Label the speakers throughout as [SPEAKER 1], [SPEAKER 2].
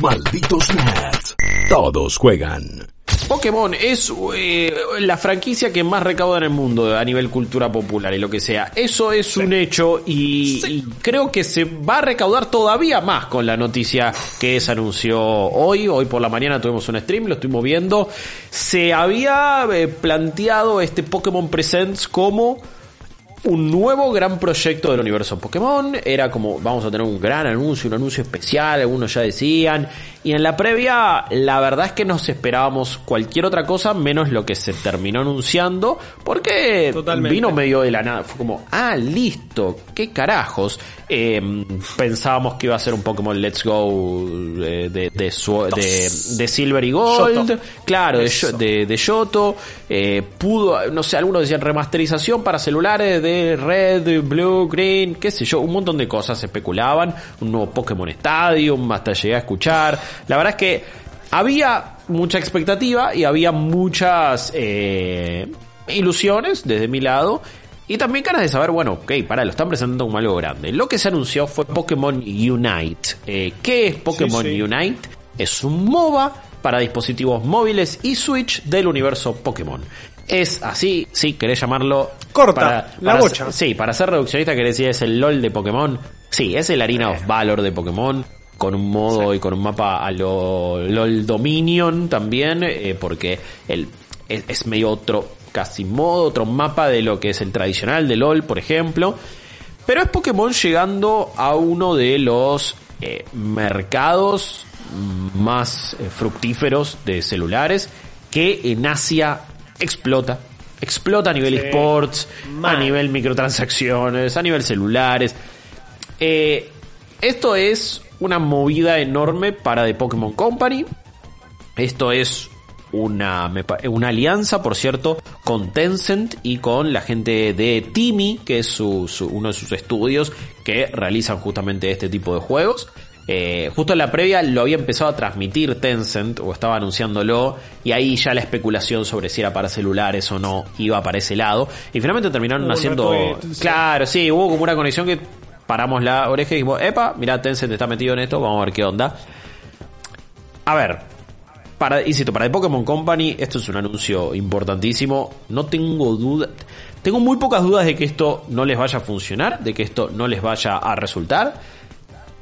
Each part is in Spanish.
[SPEAKER 1] Malditos nerds. Todos juegan.
[SPEAKER 2] Pokémon es eh, la franquicia que más recauda en el mundo a nivel cultura popular y lo que sea. Eso es un hecho y, y creo que se va a recaudar todavía más con la noticia que se anunció hoy. Hoy por la mañana tuvimos un stream, lo estuvimos viendo. Se había eh, planteado este Pokémon Presents como un nuevo gran proyecto del universo Pokémon. Era como, vamos a tener un gran anuncio, un anuncio especial, algunos ya decían. Y en la previa, la verdad es que nos esperábamos cualquier otra cosa menos lo que se terminó anunciando, porque
[SPEAKER 3] Totalmente.
[SPEAKER 2] vino medio de la nada. Fue como, ah, listo, qué carajos. Eh, pensábamos que iba a ser un Pokémon Let's Go eh, de, de, su- de, de Silver y Gold.
[SPEAKER 3] Yoto.
[SPEAKER 2] Claro, de, de Yoto. Eh, pudo, no sé, algunos decían remasterización para celulares de Red, Blue, Green, qué sé yo, un montón de cosas se especulaban. Un nuevo Pokémon Stadium, hasta llegué a escuchar. La verdad es que había mucha expectativa y había muchas eh, ilusiones desde mi lado. Y también ganas de saber, bueno, ok, para, lo están presentando como algo grande. Lo que se anunció fue Pokémon Unite. Eh, ¿Qué es Pokémon
[SPEAKER 3] Sí, sí.
[SPEAKER 2] Unite? Es un MOBA para dispositivos móviles y Switch del universo Pokémon. Es así, sí, querés llamarlo.
[SPEAKER 3] Corta, la bocha.
[SPEAKER 2] ser- Sí, para ser reduccionista querés decir es el LOL de Pokémon. Sí, es el Arena of Valor de Pokémon. Con un modo y con un mapa a lo LOL Dominion también. eh, porque el, es, es medio otro casi modo, otro mapa de lo que es el tradicional de LOL, por ejemplo. Pero es Pokémon llegando a uno de los eh, mercados más eh, fructíferos de celulares que en Asia explota. Explota a nivel
[SPEAKER 3] Sí.
[SPEAKER 2] esports, a nivel microtransacciones, a nivel celulares. Eh, esto es una movida enorme para The Pokémon Company. Esto es una, una alianza, por cierto, con Tencent y con la gente de Timi, que es su- su- uno de sus estudios que realizan justamente este tipo de juegos. Eh, justo en la previa lo había empezado a transmitir Tencent o estaba anunciándolo y ahí ya la especulación sobre si era para celulares o no iba para ese lado y finalmente terminaron
[SPEAKER 3] Hubo
[SPEAKER 2] haciendo claro sí hubo como una conexión que paramos la oreja y dijimos epa mira Tencent está metido en esto vamos a ver qué onda a ver, para, insisto, para The Pokémon Company esto es un anuncio importantísimo. No tengo duda, tengo muy pocas dudas de que esto no les vaya a funcionar, de que esto no les vaya a resultar.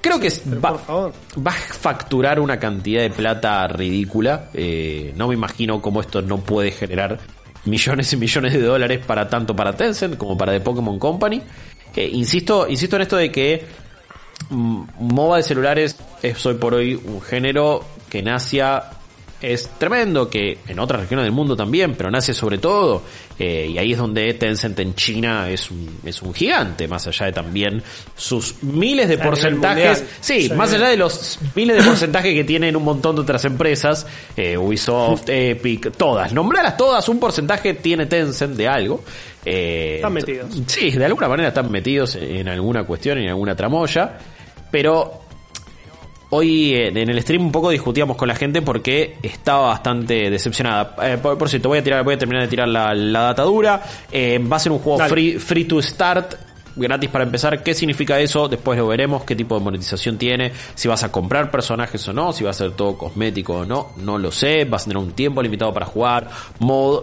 [SPEAKER 2] Creo que es- va, a facturar una cantidad de plata ridícula. Eh, no me imagino cómo esto no puede generar millones y millones de dólares para tanto para Tencent como para The Pokémon Company. Eh, insisto, insisto en esto de que mm, MOBA de celulares es hoy por hoy un género que en Asia es tremendo, que en otras regiones del mundo también, pero en Asia sobre todo, eh, y ahí es donde Tencent en China es un, es un gigante, más allá de también sus miles de porcentajes, Sí. más allá de los miles de porcentajes que tienen un montón de otras empresas, eh, Ubisoft, Epic, todas, nombrarlas todas, un porcentaje tiene Tencent de algo. Eh,
[SPEAKER 3] Están metidos.
[SPEAKER 2] Sí, de alguna manera están metidos en alguna cuestión, en alguna tramoya, pero hoy eh, en el stream un poco discutíamos con la gente porque estaba bastante decepcionada. Eh, por, por cierto, voy a tirar, voy a terminar de tirar la, la datadura. Eh, va a ser un juego
[SPEAKER 3] Dale.
[SPEAKER 2] free, free to start. Gratis para empezar, ¿qué significa eso? Después lo veremos, qué tipo de monetización tiene, si vas a comprar personajes o no, si va a ser todo cosmético o no, no lo sé, vas a tener un tiempo limitado para jugar, mod,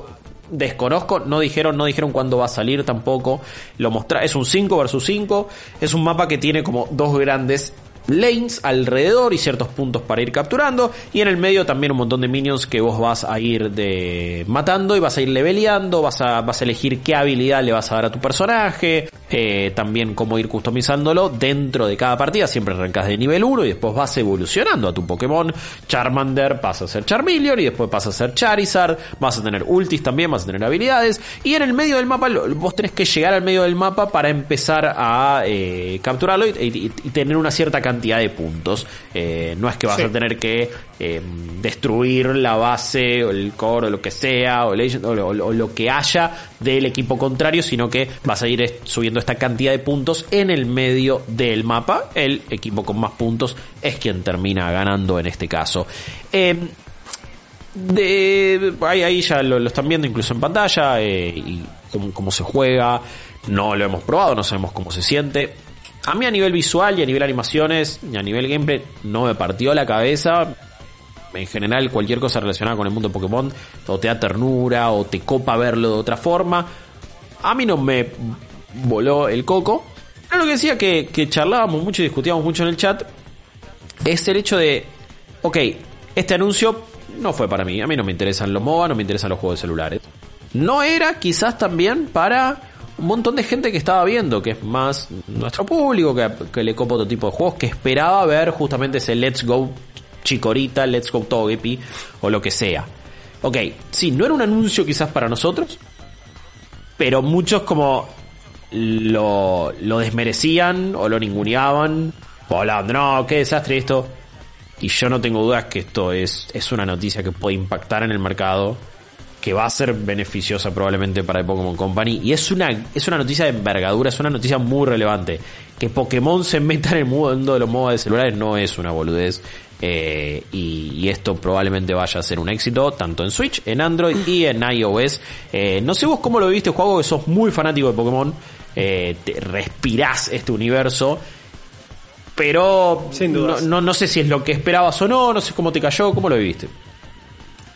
[SPEAKER 2] desconozco, no dijeron, no dijeron cuándo va a salir tampoco. Lo mostra, es un 5 versus 5, es un mapa que tiene como dos grandes lanes alrededor y ciertos puntos para ir capturando y en el medio también un montón de minions que vos vas a ir de matando y vas a ir leveleando, vas a vas a elegir qué habilidad le vas a dar a tu personaje. Eh, también cómo ir customizándolo dentro de cada partida. Siempre arrancas de nivel 1 y después vas evolucionando a tu Pokémon. Charmander pasa a ser Charmeleon y después pasa a ser Charizard. Vas a tener ultis también, vas a tener habilidades. Y en el medio del mapa, vos tenés que llegar al medio del mapa para empezar a eh, capturarlo y, tener una cierta cantidad de puntos. Eh, no es que vas a tener que destruir la base o el core o lo que sea o, o lo que haya del equipo contrario, sino que vas a ir subiendo esta cantidad de puntos en el medio del mapa. El equipo con más puntos es quien termina ganando en este caso. Eh, de, ahí, ya lo, están viendo incluso en pantalla eh, y cómo, se juega. No lo hemos probado, no sabemos cómo se siente. A mí a nivel visual y a nivel animaciones y a nivel gameplay no me partió la cabeza. En general cualquier cosa relacionada con el mundo Pokémon o te da ternura o te copa verlo de otra forma. A mí no me voló el coco. Pero lo que decía que, que charlábamos mucho y discutíamos mucho en el chat es el hecho de, ok, este anuncio no fue para mí. A mí no me interesan los MOBA, no me interesan los juegos de celulares. No era quizás también para un montón de gente que estaba viendo, que es más nuestro público, que, que le copa otro tipo de juegos, que esperaba ver justamente ese Let's Go Chikorita, Let's Go Togepi o lo que sea. Ok, sí, no era un anuncio quizás para nosotros, pero muchos como lo, desmerecían o lo ninguneaban o hablaban, no, qué desastre esto. Y yo no tengo dudas que esto es, es una noticia que puede impactar en el mercado, que va a ser beneficiosa probablemente para el Pokémon Company. Y es una, es una noticia de envergadura, es una noticia muy relevante. Que Pokémon se meta en el mundo de los modos de celulares no es una boludez. Eh, y, esto probablemente vaya a ser un éxito tanto en Switch, en Android y en iOS. Eh, no sé vos cómo lo viste, juego que sos muy fanático de Pokémon eh, te respirás este universo. Pero no, no, sé si es lo que esperabas o no, no sé cómo te cayó, cómo lo viviste.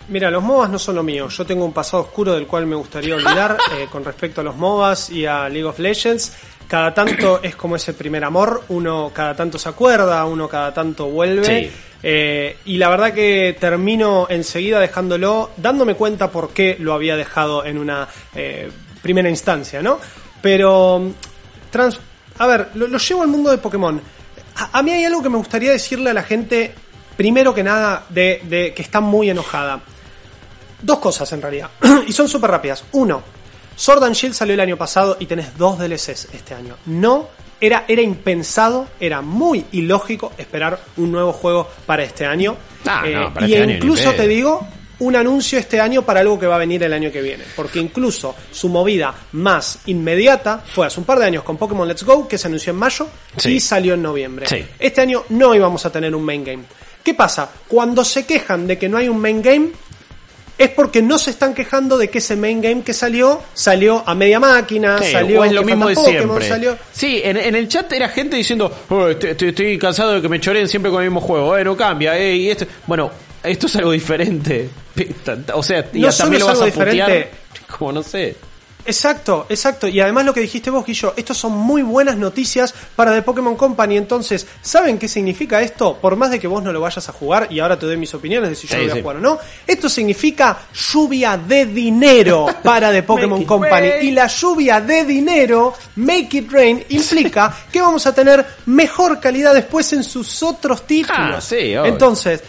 [SPEAKER 3] Mira, los MOBAs no son lo mío. Yo tengo un pasado oscuro del cual me gustaría olvidar eh, con respecto a los MOBAs y a League of Legends. Cada tanto es como ese primer amor, uno cada tanto se acuerda, uno cada tanto vuelve. Eh, y la verdad que termino enseguida dejándolo, dándome cuenta por qué lo había dejado en una eh, primera instancia, ¿no? Pero, trans, a ver, lo, llevo al mundo de Pokémon. A, mí hay algo que me gustaría decirle a la gente, primero que nada, de, que está muy enojada. Dos cosas en realidad, y son súper rápidas. Uno, Sword Shield salió el año pasado y tenés dos DLCs este año. No, era, era impensado, era muy ilógico esperar un nuevo juego para este año.
[SPEAKER 2] Ah,
[SPEAKER 3] eh,
[SPEAKER 2] y
[SPEAKER 3] este incluso te digo, un anuncio este año para algo que va a venir el año que viene. Porque incluso su movida más inmediata fue hace un par de años con Pokémon Let's Go, que se anunció en mayo y salió en noviembre. Este año no íbamos a tener un main game. ¿Qué pasa? Cuando se quejan de que no hay un main game, es porque no se están quejando de que ese main game que salió salió a media máquina, salió
[SPEAKER 2] es lo mismo de siempre. Salió... Sí, en, el chat era gente diciendo, oh, estoy, cansado de que me choren siempre con el mismo juego, eh, no cambia, eh, y esto, bueno, esto es algo diferente. O sea, y también lo vas a diferente. como no sé.
[SPEAKER 3] Exacto, exacto. Y además lo que dijiste vos, Guillo, estos son muy buenas noticias para The Pokémon Company. Entonces, ¿saben qué significa esto? Por más de que vos no lo vayas a jugar, y ahora te doy mis opiniones de si yo lo voy a jugar o no, esto significa lluvia de dinero para The Pokémon Company. Y la lluvia de dinero, Make It Rain, implica que vamos a tener mejor calidad después en sus otros títulos.
[SPEAKER 2] Ah, sí,
[SPEAKER 3] Entonces,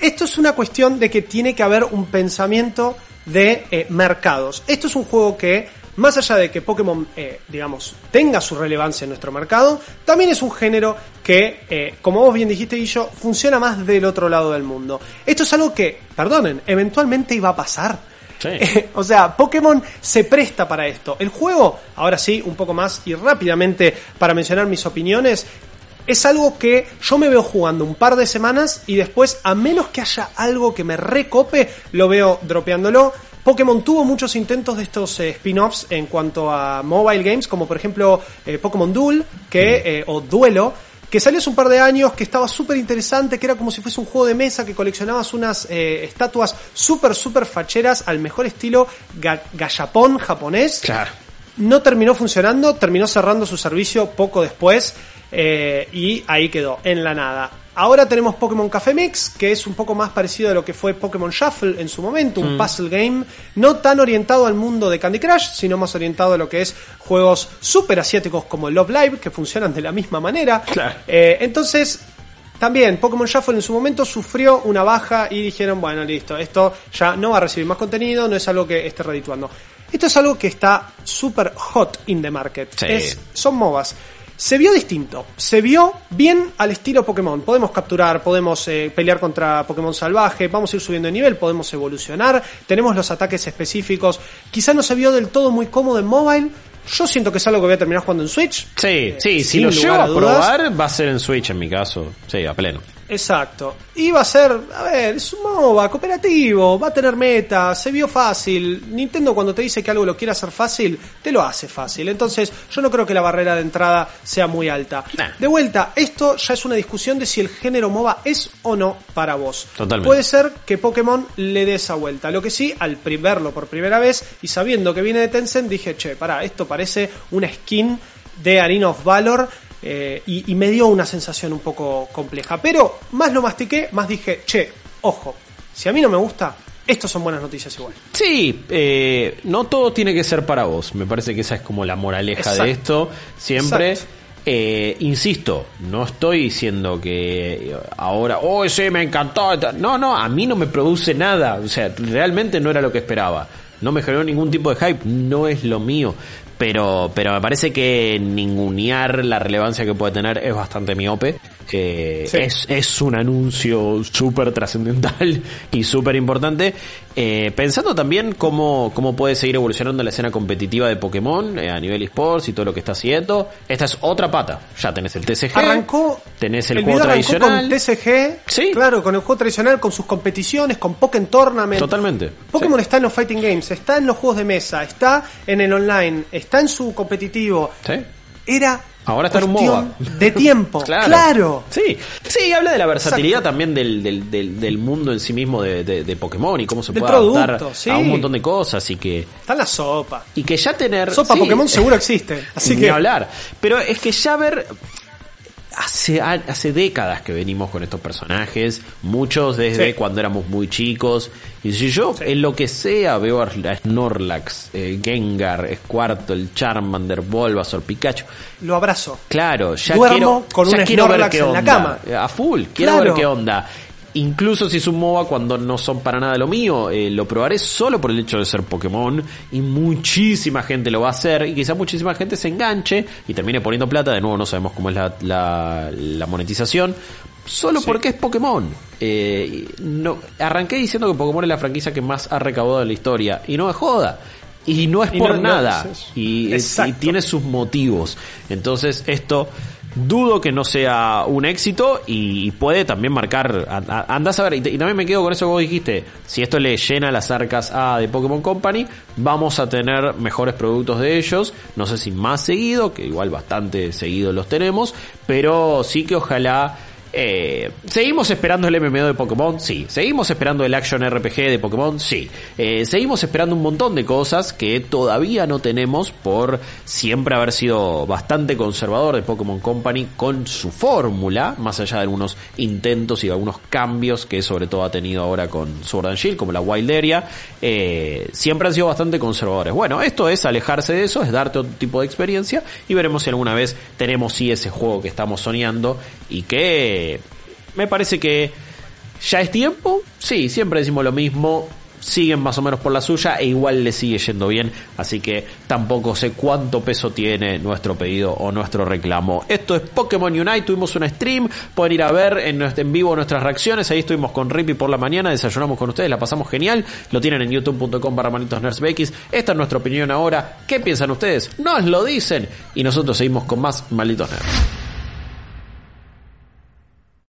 [SPEAKER 3] esto es una cuestión de que tiene que haber un pensamiento de eh, mercados. Esto es un juego que, más allá de que Pokémon, eh, digamos, tenga su relevancia en nuestro mercado, también es un género que, eh, como vos bien dijiste, Guillo, funciona más del otro lado del mundo. Esto es algo que, perdonen, eventualmente iba a pasar. o sea, Pokémon se presta para esto. El juego, ahora sí, un poco más y rápidamente para mencionar mis opiniones, es algo que yo me veo jugando un par de semanas y después, a menos que haya algo que me recope, lo veo dropeándolo. Pokémon tuvo muchos intentos de estos eh, spin-offs en cuanto a mobile games, como por ejemplo eh, Pokémon Duel, que, eh, o Duelo, que salió hace un par de años, que estaba súper interesante, que era como si fuese un juego de mesa, que coleccionabas unas estatuas súper, súper facheras al mejor estilo gallapón japonés.
[SPEAKER 2] Claro.
[SPEAKER 3] No terminó funcionando, terminó cerrando su servicio poco después. Eh, y ahí quedó, en la nada. Ahora tenemos Pokémon Café Mix, que es un poco más parecido a lo que fue Pokémon Shuffle en su momento,
[SPEAKER 2] Mm.
[SPEAKER 3] un puzzle game, no tan orientado al mundo de Candy Crush, sino más orientado a lo que es juegos super asiáticos como Love Live, que funcionan de la misma manera.
[SPEAKER 2] Claro.
[SPEAKER 3] Eh, entonces, también Pokémon Shuffle en su momento sufrió una baja y dijeron, bueno, listo, esto ya no va a recibir más contenido, no es algo que esté redituando. Esto es algo que está súper hot in the market.
[SPEAKER 2] Sí.
[SPEAKER 3] Es, son MOBAs. Se vio distinto, se vio bien al estilo Pokémon. Podemos capturar, podemos eh, pelear contra Pokémon salvaje, vamos a ir subiendo de nivel, podemos evolucionar, tenemos los ataques específicos. Quizá no se vio del todo muy cómodo en mobile. Yo siento que es algo que voy a terminar jugando en Switch.
[SPEAKER 2] Sí, sí, si
[SPEAKER 3] sin
[SPEAKER 2] lo llevo
[SPEAKER 3] a
[SPEAKER 2] a probar, va a ser en Switch en mi caso. Sí, a pleno.
[SPEAKER 3] Exacto. Y va a ser, a ver, es un MOBA cooperativo, va a tener meta, se vio fácil. Nintendo cuando te dice que algo lo quiere hacer fácil, te lo hace fácil. Entonces, yo no creo que la barrera de entrada sea muy alta.
[SPEAKER 2] Nah.
[SPEAKER 3] De vuelta, esto ya es una discusión de si el género MOBA es o no para vos.
[SPEAKER 2] Totalmente.
[SPEAKER 3] Puede ser que Pokémon le dé esa vuelta. Lo que sí, al verlo por primera vez y sabiendo que viene de Tencent, dije, che, pará, esto parece una skin de Arena of Valor. Eh, y, y me dio una sensación un poco compleja. Pero más lo mastiqué, más dije, che, ojo, si a mí no me gusta, estos son buenas noticias igual.
[SPEAKER 2] Sí, eh, no todo tiene que ser para vos. Me parece que esa es como la moraleja
[SPEAKER 3] Exacto.
[SPEAKER 2] de esto. Siempre. Eh, insisto, no estoy diciendo que ahora, oh, sí, me encantó. No, no, a mí no me produce nada. O sea, realmente no era lo que esperaba. No me generó ningún tipo de hype. No es lo mío. Pero, pero me parece que ningunear la relevancia que puede tener es bastante miope. Eh,
[SPEAKER 3] Sí.
[SPEAKER 2] es, es un anuncio súper trascendental y súper importante. Eh, pensando también cómo, cómo puede seguir evolucionando la escena competitiva de Pokémon eh, a nivel esports y todo lo que está haciendo. Esta es otra pata. Ya tenés el TCG.
[SPEAKER 3] Arrancó,
[SPEAKER 2] Tenés el,
[SPEAKER 3] el
[SPEAKER 2] juego tradicional.
[SPEAKER 3] con TCG,
[SPEAKER 2] Sí.
[SPEAKER 3] claro, con el juego tradicional, con sus competiciones, con Pokémon Tournament.
[SPEAKER 2] Totalmente.
[SPEAKER 3] Pokémon
[SPEAKER 2] Sí.
[SPEAKER 3] está en los fighting games, está en los juegos de mesa, está en el online, está en su competitivo.
[SPEAKER 2] Sí.
[SPEAKER 3] Era
[SPEAKER 2] Ahora está en un MOBA.
[SPEAKER 3] de tiempo.
[SPEAKER 2] Claro.
[SPEAKER 3] claro.
[SPEAKER 2] Sí, sí, habla de la versatilidad
[SPEAKER 3] Exacto.
[SPEAKER 2] también del, del, del, del mundo en sí mismo de, de- de Pokémon y cómo se puede adaptar
[SPEAKER 3] sí.
[SPEAKER 2] a un montón de cosas y que
[SPEAKER 3] Está en la sopa.
[SPEAKER 2] y que ya tener
[SPEAKER 3] Sopa
[SPEAKER 2] sí,
[SPEAKER 3] Pokémon seguro existe. Así
[SPEAKER 2] ni
[SPEAKER 3] que
[SPEAKER 2] hablar. Pero es que ya ver. Hace, hace décadas que venimos con estos personajes, muchos desde
[SPEAKER 3] Sí.
[SPEAKER 2] cuando éramos muy chicos. Y si yo
[SPEAKER 3] Sí.
[SPEAKER 2] en lo que sea veo a Snorlax, eh, Gengar, Squirtle, Charmander, Bulbasaur, Pikachu,
[SPEAKER 3] lo abrazo.
[SPEAKER 2] Claro, ya
[SPEAKER 3] Duermo
[SPEAKER 2] quiero,
[SPEAKER 3] con
[SPEAKER 2] ya
[SPEAKER 3] un
[SPEAKER 2] quiero ver
[SPEAKER 3] en la cama.
[SPEAKER 2] A full, quiero
[SPEAKER 3] Claro.
[SPEAKER 2] ver qué onda. Incluso si es un MOBA cuando no son para nada lo mío, eh, lo probaré solo por el hecho de ser Pokémon y muchísima gente lo va a hacer y quizá muchísima gente se enganche y termine poniendo plata, de nuevo no sabemos cómo es la, la, la monetización, solo porque es Pokémon. Eh, no, arranqué diciendo que Pokémon es la franquicia que más ha recaudado en la historia y no me joda. Y no es
[SPEAKER 3] Y
[SPEAKER 2] por
[SPEAKER 3] no-
[SPEAKER 2] nada. y, tiene sus motivos. Entonces, esto dudo que no sea un éxito y, puede también marcar. Andás a ver, y, y también me quedo con eso que vos dijiste. Si esto le llena las arcas a de Pokémon Company, vamos a tener mejores productos de ellos. No sé si más seguido, que igual bastante seguido los tenemos, pero sí que ojalá. Eh, ¿Seguimos esperando el MMO de Pokémon? Sí. ¿Seguimos esperando el Action RPG de Pokémon? Sí. Eh, seguimos esperando un montón de cosas que todavía no tenemos por siempre haber sido bastante conservador de Pokémon Company con su fórmula, más allá de algunos intentos y algunos cambios que sobre todo ha tenido ahora con Sword and Shield, como la Wild Area. Eh, siempre han sido bastante conservadores. Bueno, esto es alejarse de eso, es darte otro tipo de experiencia y veremos si alguna vez tenemos sí ese juego que estamos soñando y que me parece que ya es tiempo. Sí, siempre decimos lo mismo. Siguen más o menos por la suya e igual le sigue yendo bien. Así que tampoco sé cuánto peso tiene nuestro pedido o nuestro reclamo. Esto es Pokémon Unite. Tuvimos una stream. Pueden ir a ver en, en vivo nuestras reacciones. Ahí estuvimos con Rippy por la mañana. Desayunamos con ustedes. La pasamos genial. Lo tienen en youtube.com barra manitos. Esta es nuestra opinión ahora. ¿Qué piensan ustedes? Nos lo dicen. Y nosotros seguimos con más malditos nerds.